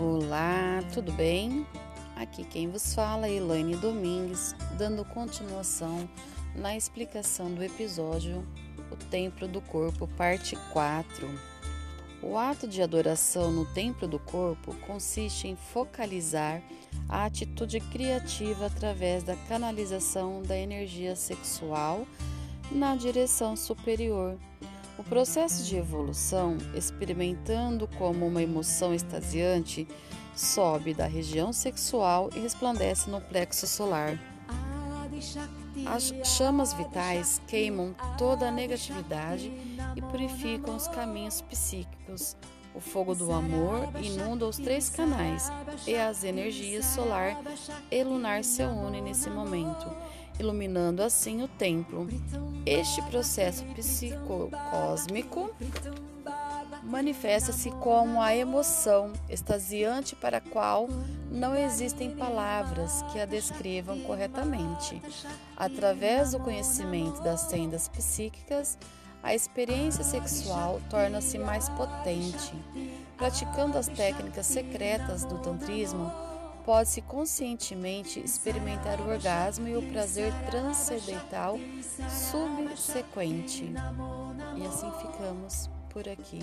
Olá, tudo bem? Aqui quem vos fala é Elaine Domingues, dando continuação na explicação do episódio O Templo do Corpo, parte 4. O ato de adoração no templo do corpo consiste em focalizar a atitude criativa através da canalização da energia sexual na direção superior o processo de evolução, experimentando como uma emoção extasiante, sobe da região sexual e resplandece no plexo solar. As chamas vitais queimam toda a negatividade e purificam os caminhos psíquicos. O fogo do amor inunda os três canais e as energias solar e lunar se unem nesse momento iluminando assim o templo. Este processo psicocósmico manifesta-se como a emoção extasiante para a qual não existem palavras que a descrevam corretamente. Através do conhecimento das sendas psíquicas, a experiência sexual torna-se mais potente. Praticando as técnicas secretas do tantrismo, pode-se conscientemente experimentar o orgasmo e o prazer transcendental subsequente. E assim ficamos por aqui.